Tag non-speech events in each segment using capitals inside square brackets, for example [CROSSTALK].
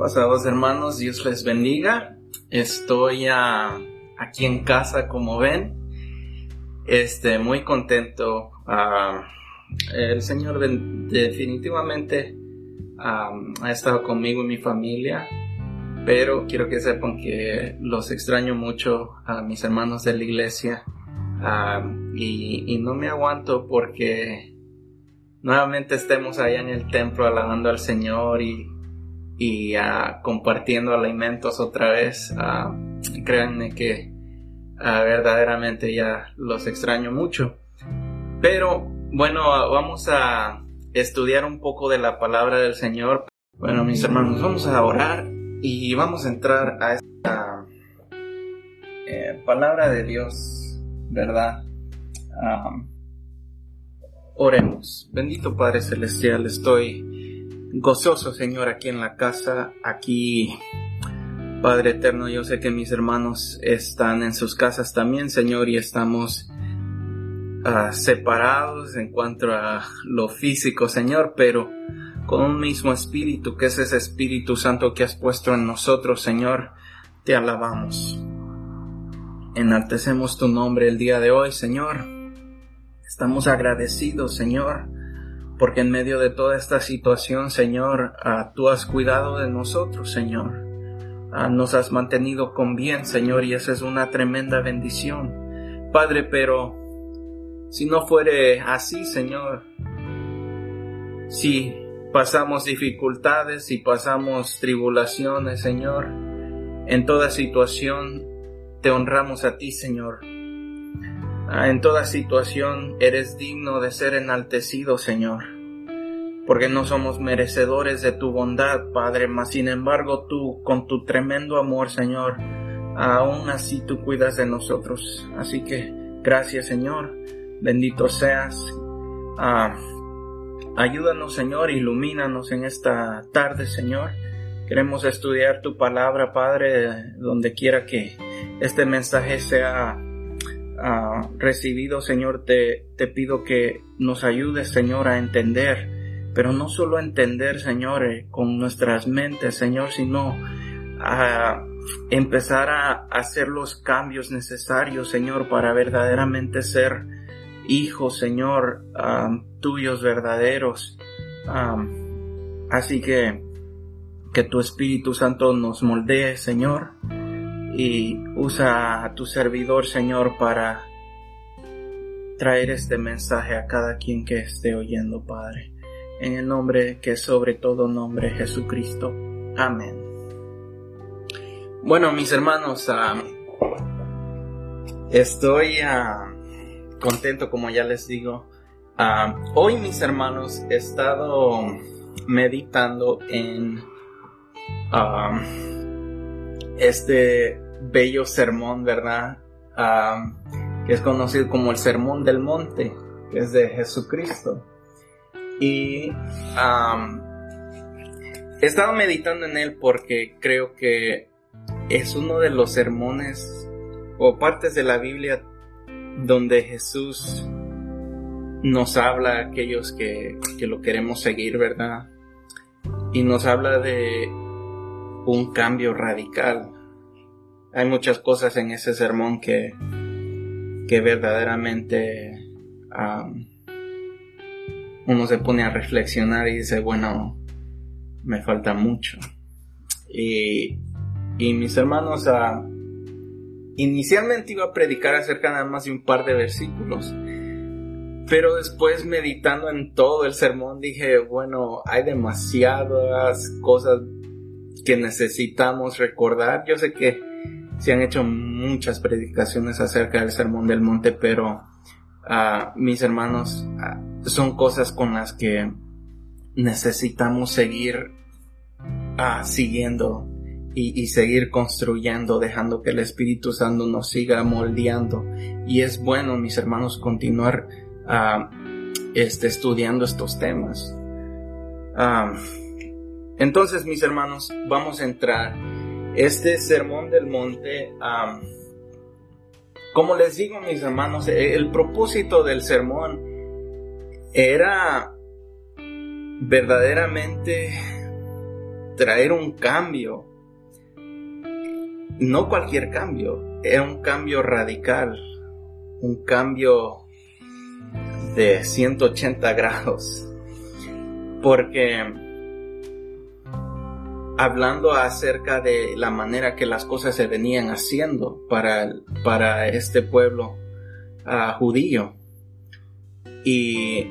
Pasados hermanos, Dios les bendiga. Estoy aquí en casa, como ven. Este, muy contento. Ah, el Señor definitivamente ha estado conmigo y mi familia. Pero quiero que sepan que los extraño mucho a mis hermanos de la iglesia. y, y no me aguanto porque nuevamente estemos allá en el templo alabando al Señor y y uh, compartiendo alimentos otra vez. Uh, créanme que uh, verdaderamente ya los extraño mucho. Pero bueno, vamos a estudiar un poco de la palabra del Señor. Bueno, mis hermanos, vamos a orar y vamos a entrar a esta eh, palabra de Dios, ¿verdad? oremos. Bendito Padre Celestial, estoy gozoso, Señor, aquí en la casa, aquí, Padre Eterno, yo sé que mis hermanos están en sus casas también, Señor, y estamos ah, separados en cuanto a lo físico, Señor, pero con un mismo espíritu, que es ese Espíritu Santo que has puesto en nosotros, Señor, te alabamos. Enaltecemos tu nombre el día de hoy, Señor. Estamos agradecidos, Señor, porque en medio de toda esta situación, Señor, ah, tú has cuidado de nosotros, Señor. Ah, nos has mantenido con bien, Señor, y esa es una tremenda bendición. Padre, pero si no fuere así, Señor, si pasamos dificultades, si pasamos tribulaciones, Señor, en toda situación te honramos a ti, Señor. Ah, en toda situación eres digno de ser enaltecido, Señor, porque no somos merecedores de tu bondad, Padre, mas sin embargo tú, con tu tremendo amor, Señor, aún así tú cuidas de nosotros. Así que gracias, Señor, bendito seas. Ah, ayúdanos, Señor, ilumínanos en esta tarde, Señor. Queremos estudiar tu palabra, Padre, donde quiera que este mensaje sea recibido, Señor, te, te pido que nos ayudes, Señor, a entender, pero no solo a entender, Señor, eh, con nuestras mentes, Señor, sino a empezar a hacer los cambios necesarios, Señor, para verdaderamente ser hijos, Señor, tuyos verdaderos. así que que tu Espíritu Santo nos moldee, Señor, y usa a tu servidor, Señor, para traer este mensaje a cada quien que esté oyendo, Padre. En el nombre que sobre todo nombre, Jesucristo. Amén. Bueno, mis hermanos, ah, estoy ah, contento, como ya les digo. Ah, hoy, mis hermanos, he estado meditando en este bello sermón, ¿verdad? que es conocido como el Sermón del Monte, que es de Jesucristo. Y he estado meditando en él porque creo que es uno de los sermones o partes de la Biblia donde Jesús nos habla a aquellos que, que lo queremos seguir, ¿verdad? Y nos habla de un cambio radical. Hay muchas cosas en ese sermón que, que verdaderamente uno se pone a reflexionar y dice, bueno, me falta mucho. Y, y mis hermanos, uh, inicialmente iba a predicar acerca nada más de un par de versículos. Pero después meditando en todo el sermón dije, bueno, hay demasiadas cosas que necesitamos recordar. Yo sé que se han hecho muchas predicaciones acerca del Sermón del Monte, pero uh, mis hermanos, uh, son cosas con las que necesitamos seguir uh, siguiendo y, y, seguir construyendo, dejando que el Espíritu Santo nos siga moldeando. Y es bueno, mis hermanos, continuar este, estudiando estos temas. Entonces, mis hermanos, vamos a entrar. Este sermón del monte, como les digo, mis hermanos, e, el propósito del sermón era verdaderamente traer un cambio. No cualquier cambio, es un cambio radical, un cambio de 180 grados. Porque hablando acerca de la manera que las cosas se venían haciendo para, para este pueblo uh, judío. Y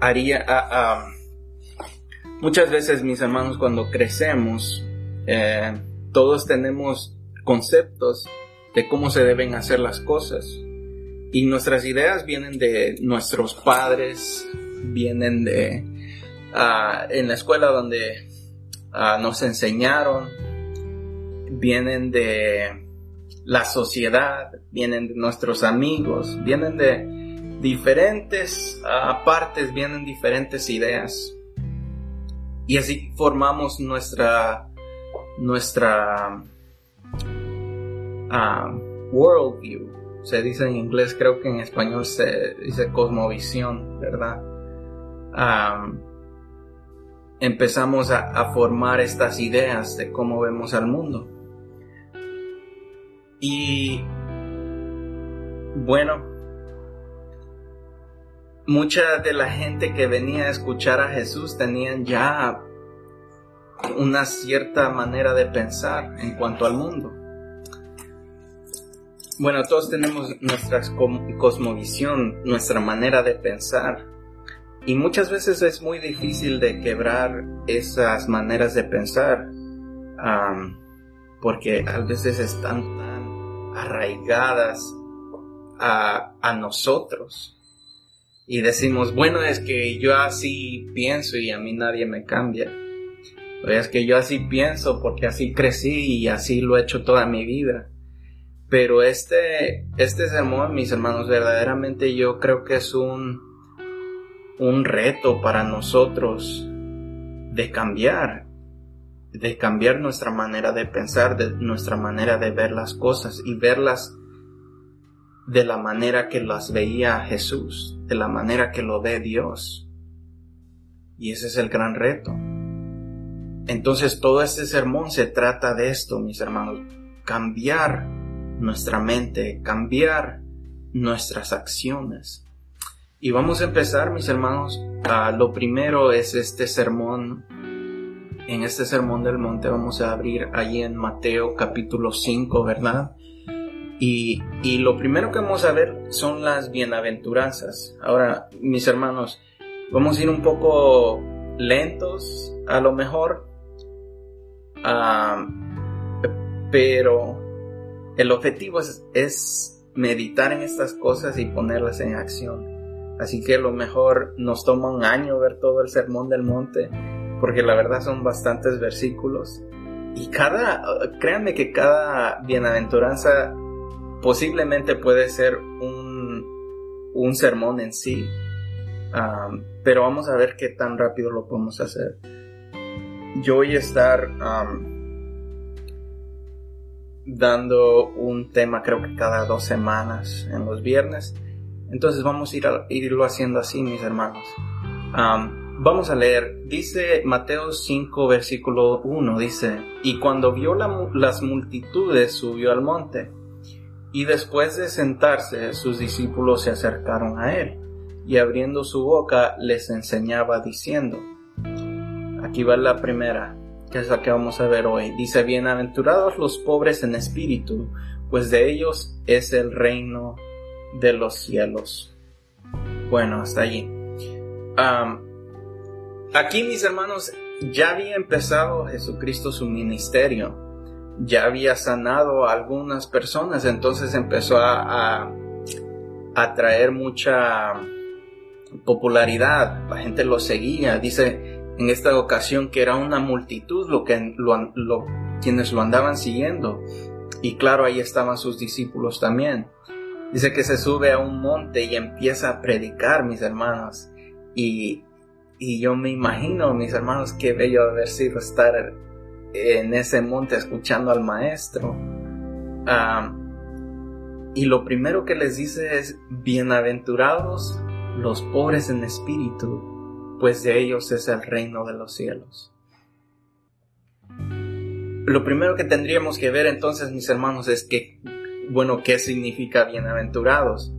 haría... Uh, muchas veces, mis hermanos, cuando crecemos, eh, todos tenemos conceptos de cómo se deben hacer las cosas. Y nuestras ideas vienen de nuestros padres, vienen de uh, en la escuela donde uh, nos enseñaron, vienen de la sociedad, vienen de nuestros amigos, vienen de diferentes uh, partes, vienen diferentes ideas. Y así formamos nuestra nuestra worldview. Se dice en inglés, creo que en español se dice cosmovisión, ¿verdad? Empezamos a, a formar estas ideas de cómo vemos al mundo. Y bueno, mucha de la gente que venía a escuchar a Jesús tenían ya una cierta manera de pensar en cuanto al mundo. Bueno, todos tenemos nuestra cosmovisión, nuestra manera de pensar. Y muchas veces es muy difícil de quebrar esas maneras de pensar. porque a veces están tan arraigadas a, a nosotros. Y decimos, bueno, es que yo así pienso y a mí nadie me cambia. Es que yo así pienso porque así crecí y así lo he hecho toda mi vida. Pero este, este sermón, mis hermanos, verdaderamente yo creo que es un, un reto para nosotros de cambiar, de cambiar nuestra manera de pensar, de nuestra manera de ver las cosas y verlas de la manera que las veía Jesús, de la manera que lo ve Dios. Y ese es el gran reto. Entonces todo este sermón se trata de esto, mis hermanos, cambiar nuestra mente, cambiar nuestras acciones. Y vamos a empezar, mis hermanos. lo primero es este sermón. En este sermón del monte vamos a abrir allí en Mateo capítulo 5, ¿verdad? Y, y lo primero que vamos a ver son las bienaventuranzas. Ahora, mis hermanos, vamos a ir un poco lentos, a lo mejor. Pero el objetivo es, meditar en estas cosas y ponerlas en acción. Así que lo mejor nos toma un año ver todo el sermón del monte, porque la verdad son bastantes versículos. Y cada, créanme que cada bienaventuranza posiblemente puede ser un, un sermón en sí. pero vamos a ver qué tan rápido lo podemos hacer. Yo voy a estar dando un tema creo que cada dos semanas en los viernes. Entonces vamos a, ir irlo haciendo así, mis hermanos. vamos a leer, dice Mateo 5, versículo 1, dice, y cuando vio las multitudes subió al monte, y después de sentarse sus discípulos se acercaron a él, y abriendo su boca les enseñaba diciendo, aquí va la primera, que es la que vamos a ver hoy. Dice, bienaventurados los pobres en espíritu, pues de ellos es el reino de los cielos. Bueno, hasta allí. aquí, mis hermanos, ya había empezado Jesucristo su ministerio. Ya había sanado a algunas personas, entonces empezó a, a, a traer mucha popularidad. La gente lo seguía. Dice, en esta ocasión que era una multitud lo que, lo, quienes lo andaban siguiendo. Y claro, ahí estaban sus discípulos también. Dice que se sube a un monte y empieza a predicar, mis hermanos. Y, y yo me imagino, mis hermanos, qué bello haber sido estar en ese monte escuchando al maestro. y lo primero que les dice es, bienaventurados los pobres en espíritu, pues de ellos es el reino de los cielos. Lo primero que tendríamos que ver entonces, mis hermanos, es que, bueno, ¿qué significa bienaventurados?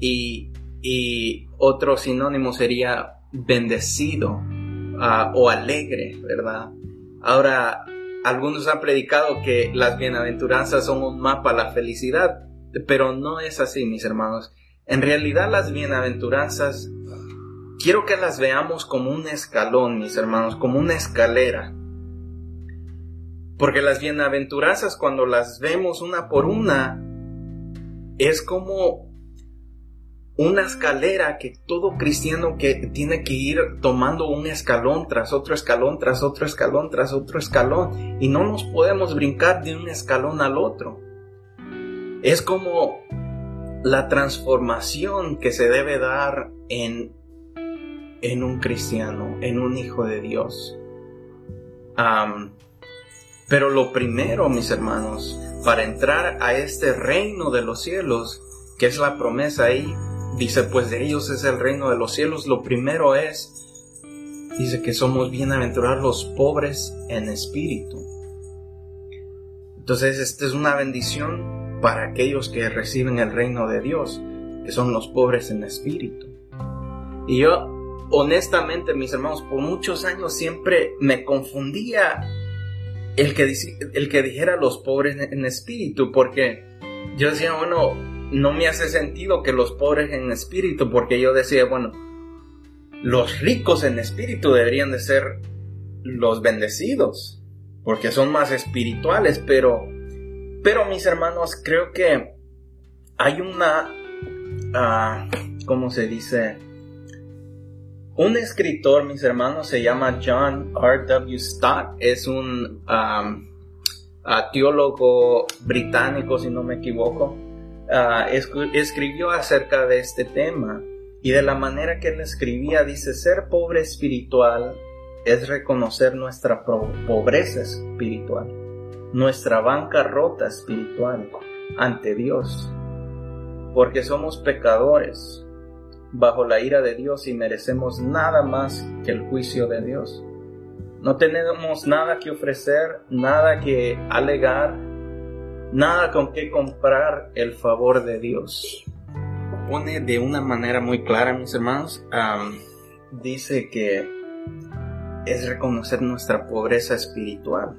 Y, y otro sinónimo sería bendecido ah, o alegre, ¿verdad? Ahora, algunos han predicado que las bienaventuranzas son un mapa a la felicidad, pero no es así, mis hermanos. En realidad las bienaventuranzas, quiero que las veamos como un escalón, mis hermanos, como una escalera. Porque las bienaventuranzas, cuando las vemos una por una, es como una escalera que todo cristiano que tiene que ir tomando un escalón tras otro escalón, tras otro escalón, tras otro escalón. Y no nos podemos brincar de un escalón al otro. Es como la transformación que se debe dar en, en un cristiano, en un hijo de Dios. pero lo primero, mis hermanos, para entrar a este reino de los cielos, que es la promesa ahí, dice, pues de ellos es el reino de los cielos. Lo primero es, dice que somos bienaventurados los pobres en espíritu. Entonces, esta es una bendición para aquellos que reciben el reino de Dios, que son los pobres en espíritu. Y yo, honestamente, mis hermanos, por muchos años siempre me confundía el que, el que dijera los pobres en espíritu, porque yo decía, bueno, no me hace sentido que los pobres en espíritu, porque yo decía, bueno, los ricos en espíritu deberían de ser los bendecidos, porque son más espirituales, pero, pero mis hermanos, creo que hay una, uh, ¿cómo se dice? Un escritor, mis hermanos, se llama John R.W. Stott, es un teólogo británico, si no me equivoco, Ah, escribió acerca de este tema y de la manera que él escribía dice, ser pobre espiritual es reconocer nuestra pobreza espiritual, nuestra bancarrota espiritual ante Dios, porque somos pecadores bajo la ira de Dios y merecemos nada más que el juicio de Dios. No tenemos nada que ofrecer, nada que alegar, nada con qué comprar el favor de Dios. Pone de una manera muy clara, mis hermanos, dice que es reconocer nuestra pobreza espiritual,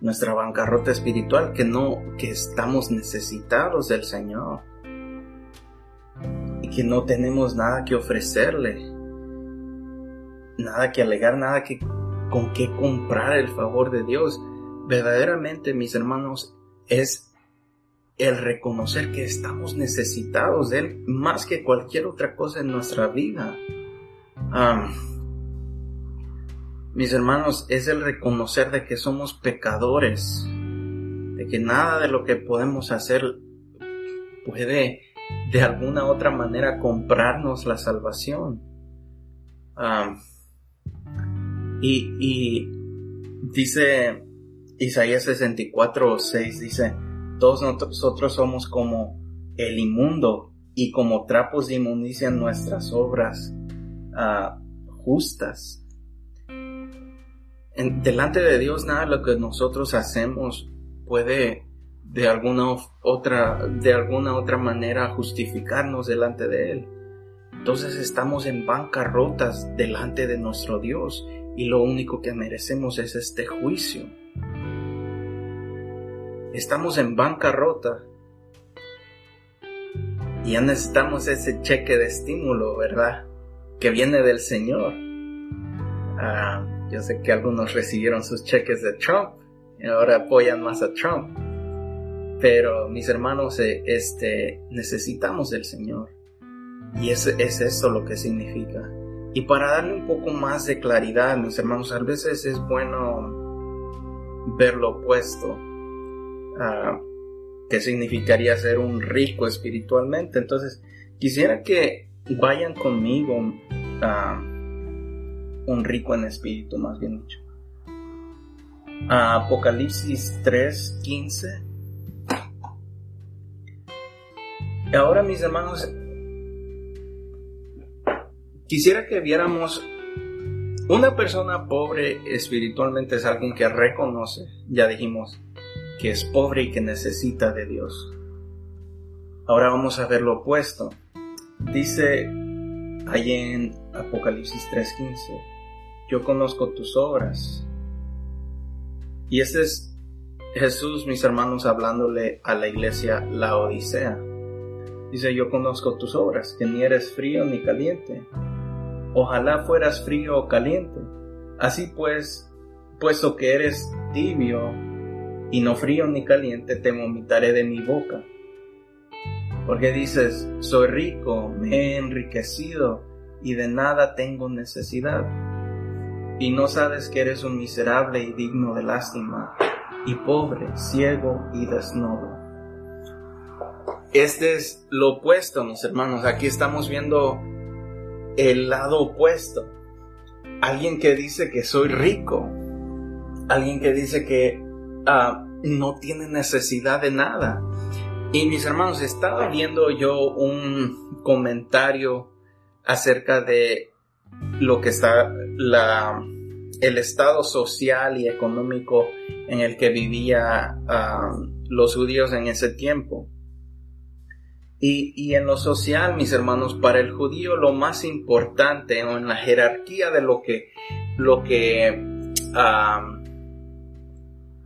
nuestra bancarrota espiritual, que no, que estamos necesitados del Señor que no tenemos nada que ofrecerle, nada que alegar, nada que con qué comprar el favor de Dios verdaderamente, mis hermanos, es el reconocer que estamos necesitados de Él más que cualquier otra cosa en nuestra vida. mis hermanos, es el reconocer de que somos pecadores, de que nada de lo que podemos hacer puede de alguna otra manera comprarnos la salvación. y, dice Isaías 64, 6 dice, todos nosotros somos como el inmundo y como trapos de inmundicia en nuestras obras ah, justas. delante de Dios nada de lo que nosotros hacemos puede de alguna otra de alguna otra manera justificarnos delante de él. Entonces estamos en bancarrotas delante de nuestro Dios y lo único que merecemos es este juicio. Estamos en bancarrota. Y ya necesitamos ese cheque de estímulo, ¿verdad? Que viene del Señor. Ah, yo sé que algunos recibieron sus cheques de Trump y ahora apoyan más a Trump. Pero mis hermanos, eh, este, necesitamos del Señor. Y es, es eso lo que significa. Y para darle un poco más de claridad, mis hermanos, a veces es bueno ver lo opuesto qué significaría ser un rico espiritualmente. Entonces, quisiera que vayan conmigo a un rico en espíritu, más bien dicho. Apocalipsis 3, 15. Ahora, mis hermanos, quisiera que viéramos una persona pobre espiritualmente es alguien que reconoce, ya dijimos, que es pobre y que necesita de Dios. Ahora vamos a ver lo opuesto. Dice ahí en Apocalipsis 3:15, yo conozco tus obras. Y este es Jesús, mis hermanos, hablándole a la iglesia la Odisea. Dice, yo conozco tus obras, que ni eres frío ni caliente. Ojalá fueras frío o caliente. Así pues, puesto que eres tibio y no frío ni caliente, te vomitaré de mi boca. Porque dices, soy rico, me he enriquecido y de nada tengo necesidad. Y no sabes que eres un miserable y digno de lástima, y pobre, ciego y desnudo. Este es lo opuesto, mis hermanos. Aquí estamos viendo el lado opuesto. Alguien que dice que soy rico. Alguien que dice que ah, no tiene necesidad de nada. Y mis hermanos, estaba viendo yo un comentario acerca de lo que está la, el estado social y económico en el que vivían ah, los judíos en ese tiempo. Y, en lo social, mis hermanos, para el judío lo más importante o en la jerarquía de lo que, lo que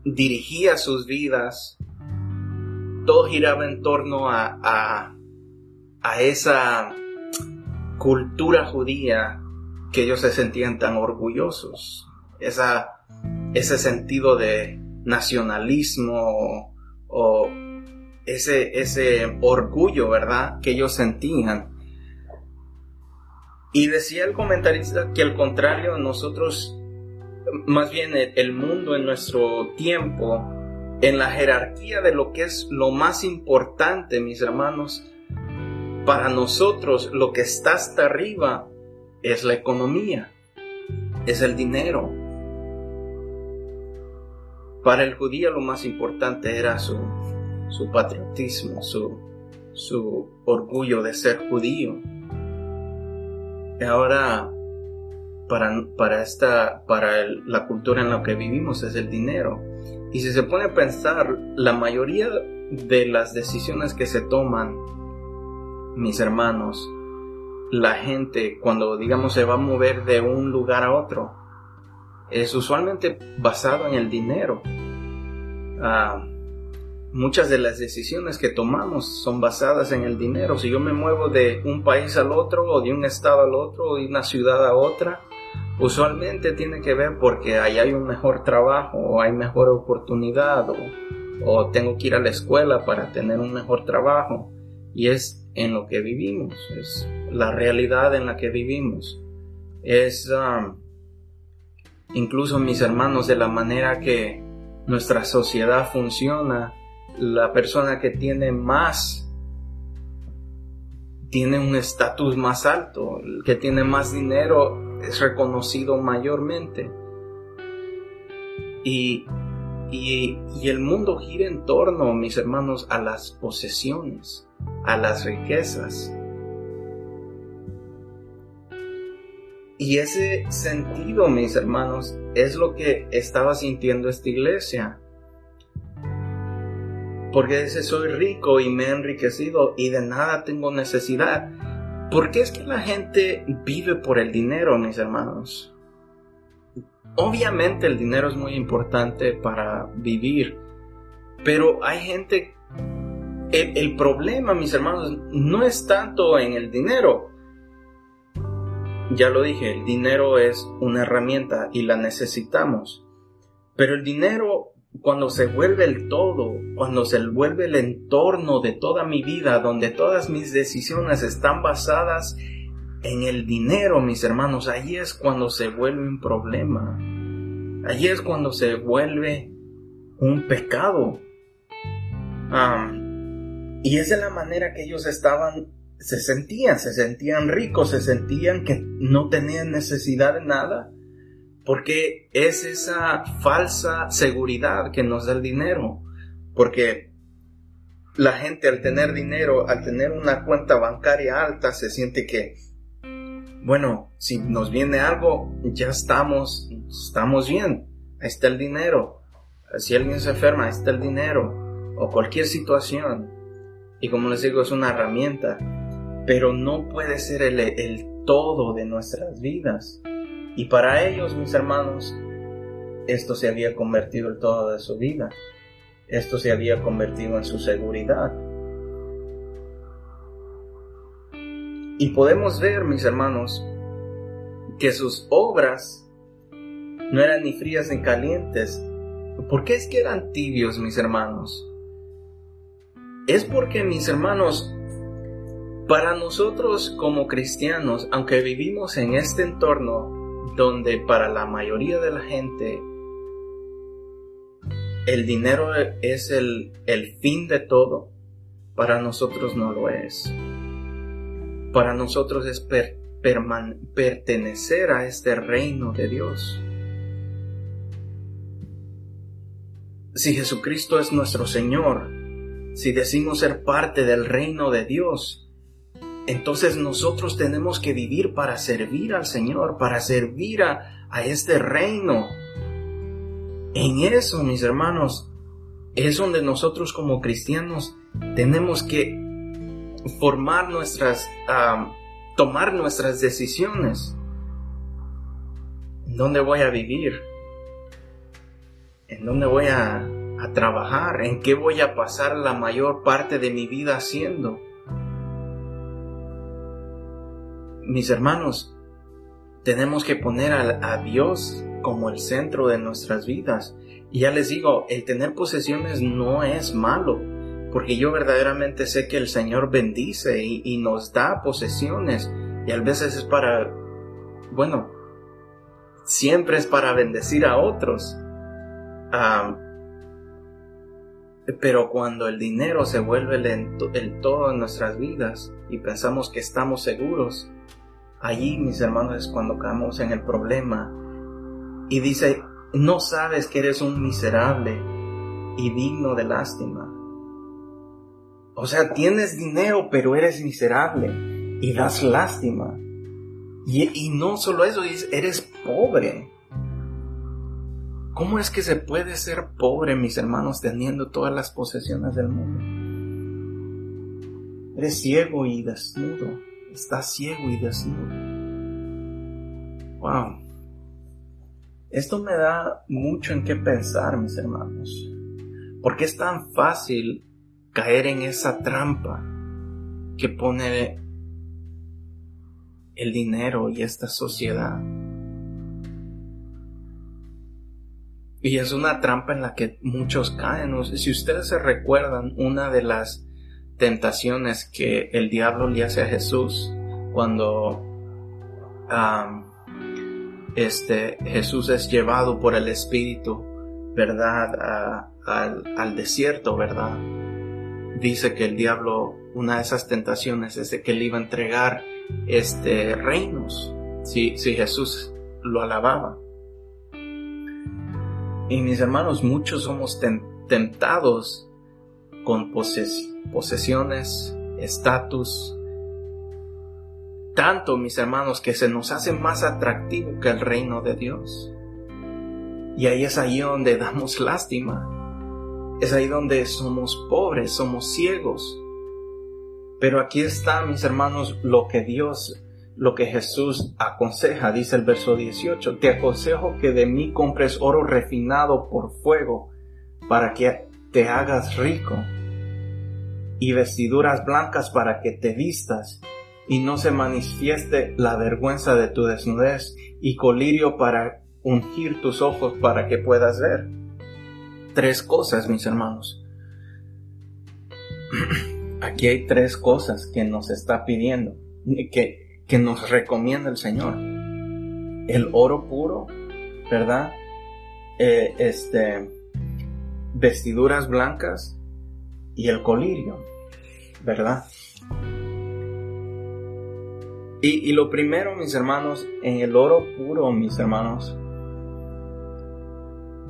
dirigía sus vidas todo giraba en torno a, a, esa cultura judía que ellos se sentían tan orgullosos, esa, ese sentido de nacionalismo o ese, ese orgullo, ¿verdad?, que ellos sentían. Y decía el comentarista que al contrario, nosotros, más bien el mundo en nuestro tiempo, en la jerarquía de lo que es lo más importante, mis hermanos, para nosotros lo que está hasta arriba es la economía, es el dinero. Para el judío lo más importante era su, su patriotismo, su, su orgullo de ser judío. Y ahora, para, para, esta, para la cultura en la que vivimos es el dinero. Y si se pone a pensar, la mayoría de las decisiones que se toman, mis hermanos, la gente cuando digamos se va a mover de un lugar a otro, es usualmente basado en el dinero. Ah, muchas de las decisiones que tomamos son basadas en el dinero. Si yo me muevo de un país al otro, o de un estado al otro, o de una ciudad a otra, usualmente tiene que ver porque ahí hay un mejor trabajo o hay mejor oportunidad o, tengo que ir a la escuela para tener un mejor trabajo y es en lo que vivimos, es la realidad en la que vivimos. Es um, incluso mis hermanos de la manera que nuestra sociedad funciona, la persona que tiene más tiene un estatus más alto, el que tiene más dinero es reconocido mayormente. Y, y, el mundo gira en torno, mis hermanos, a las posesiones, a las riquezas. Y ese sentido, mis hermanos, es lo que estaba sintiendo esta iglesia. Porque dice, soy rico y me he enriquecido y de nada tengo necesidad. ¿Por qué es que la gente vive por el dinero, mis hermanos? Obviamente el dinero es muy importante para vivir, pero hay gente... El, problema, mis hermanos, no es tanto en el dinero. Ya lo dije, el dinero es una herramienta y la necesitamos. Pero el dinero cuando se vuelve el todo, cuando se vuelve el entorno de toda mi vida, donde todas mis decisiones están basadas en el dinero, mis hermanos, ahí es cuando se vuelve un problema. Allí es cuando se vuelve un pecado. y es de la manera que ellos estaban, se sentían, se sentían ricos, se sentían que no tenían necesidad de nada porque es esa falsa seguridad que nos da el dinero. Porque la gente al tener dinero, al tener una cuenta bancaria alta, se siente que bueno, si nos viene algo, ya estamos, estamos bien. Ahí está el dinero. Si alguien se enferma, ahí está el dinero. O cualquier situación. Y como les digo, es una herramienta. Pero no puede ser el, el todo de nuestras vidas. Y para ellos, mis hermanos, esto se había convertido en todo de su vida. Esto se había convertido en su seguridad. Y podemos ver, mis hermanos, que sus obras no eran ni frías ni calientes. ¿Por qué es que eran tibios, mis hermanos? Es porque, mis hermanos, para nosotros como cristianos, aunque vivimos en este entorno donde para la mayoría de la gente el dinero es el, fin de todo, para nosotros no lo es. Para nosotros es pertenecer a este reino de Dios. Si Jesucristo es nuestro Señor, si decimos ser parte del reino de Dios, entonces nosotros tenemos que vivir para servir al Señor, para servir a, a este reino en eso, mis hermanos, es donde nosotros como cristianos tenemos que formar nuestras, tomar nuestras decisiones. ¿En dónde voy a vivir? ¿En dónde voy a, a trabajar? ¿En qué voy a pasar la mayor parte de mi vida haciendo? Mis hermanos, tenemos que poner a, Dios como el centro de nuestras vidas. Y ya les digo, el tener posesiones no es malo, porque yo verdaderamente sé que el Señor bendice y, nos da posesiones, y a veces es para, bueno, siempre es para bendecir a otros. pero cuando el dinero se vuelve el, el todo en nuestras vidas y pensamos que estamos seguros, allí, mis hermanos, es cuando caemos en el problema y dice, no sabes que eres un miserable y digno de lástima. O sea, tienes dinero, pero eres miserable y das lástima. Y, no solo eso, eres pobre. ¿Cómo es que se puede ser pobre, mis hermanos, teniendo todas las posesiones del mundo? Eres ciego y desnudo. Estás ciego y desnudo. Wow. Esto me da mucho en qué pensar, mis hermanos. Porque es tan fácil caer en esa trampa que pone el dinero y esta sociedad. Y es una trampa en la que muchos caen. Si ustedes se recuerdan, una de las tentaciones que el diablo le hace a Jesús cuando este, Jesús es llevado por el Espíritu, ¿verdad? al, desierto, ¿verdad? Dice que el diablo, una de esas tentaciones es de que le iba a entregar este, reinos, si, si Jesús lo alababa. Y mis hermanos, muchos somos tentados con posesiones, estatus, tanto, mis hermanos, que se nos hace más atractivo que el reino de Dios. Y ahí es ahí donde damos lástima. Es ahí donde somos pobres, somos ciegos. Pero aquí está, mis hermanos, lo que Dios, lo que Jesús aconseja, dice el verso 18. Te aconsejo que de mí compres oro refinado por fuego para que te hagas rico y vestiduras blancas para que te vistas y no se manifieste la vergüenza de tu desnudez y colirio para ungir tus ojos para que puedas ver. Tres cosas, mis hermanos. [CLEARS THROAT] Aquí hay tres cosas que nos está pidiendo, que, que nos recomienda el Señor. El oro puro, ¿verdad? Eh, este, vestiduras blancas y el colirio, ¿verdad? Y, lo primero, mis hermanos, en el oro puro, mis hermanos,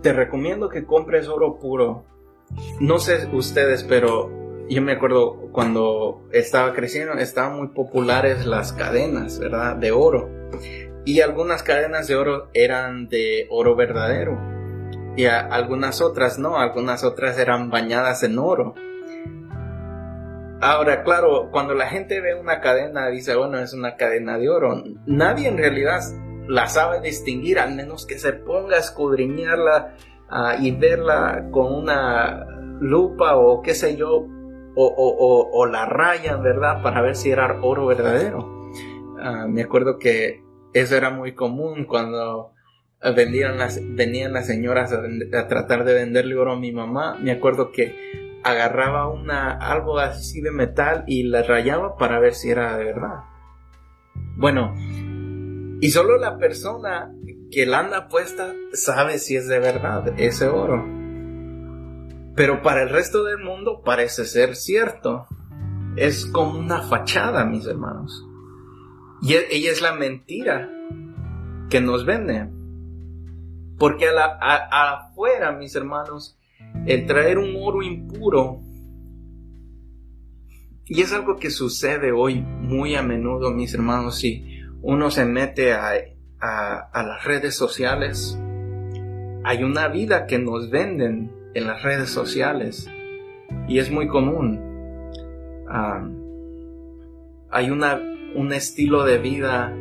te recomiendo que compres oro puro. No sé ustedes, pero yo me acuerdo cuando estaba creciendo, estaban muy populares las cadenas, ¿verdad? De oro. Y algunas cadenas de oro eran de oro verdadero. Y algunas otras no, algunas otras eran bañadas en oro. Ahora, claro, cuando la gente ve una cadena, dice, bueno, es una cadena de oro. Nadie en realidad la sabe distinguir, al menos que se ponga a escudriñarla ah, y verla con una lupa o qué sé yo, o, la rayan, ¿verdad? Para ver si era oro verdadero. Ah, me acuerdo que eso era muy común cuando vendían las, venían las señoras a, tratar de venderle oro a mi mamá. Me acuerdo que agarraba una, algo así de metal y la rayaba para ver si era de verdad. Bueno, y solo la persona que la anda puesta sabe si es de verdad ese oro. Pero para el resto del mundo parece ser cierto. Es como una fachada, mis hermanos. Y e, ella es la mentira que nos vende. Porque afuera, mis hermanos, el traer un oro impuro, y es algo que sucede hoy muy a menudo, mis hermanos, si uno se mete a, a las redes sociales, hay una vida que nos venden en las redes sociales y es muy común. Ah, hay una, un estilo de vida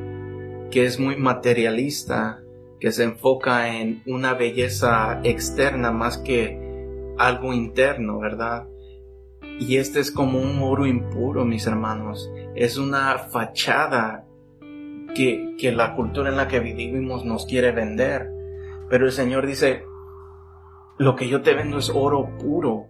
que es muy materialista, que se enfoca en una belleza externa más que algo interno, ¿verdad? Y este es como un oro impuro, mis hermanos. Es una fachada que, que la cultura en la que vivimos nos quiere vender. Pero el Señor dice, lo que yo te vendo es oro puro,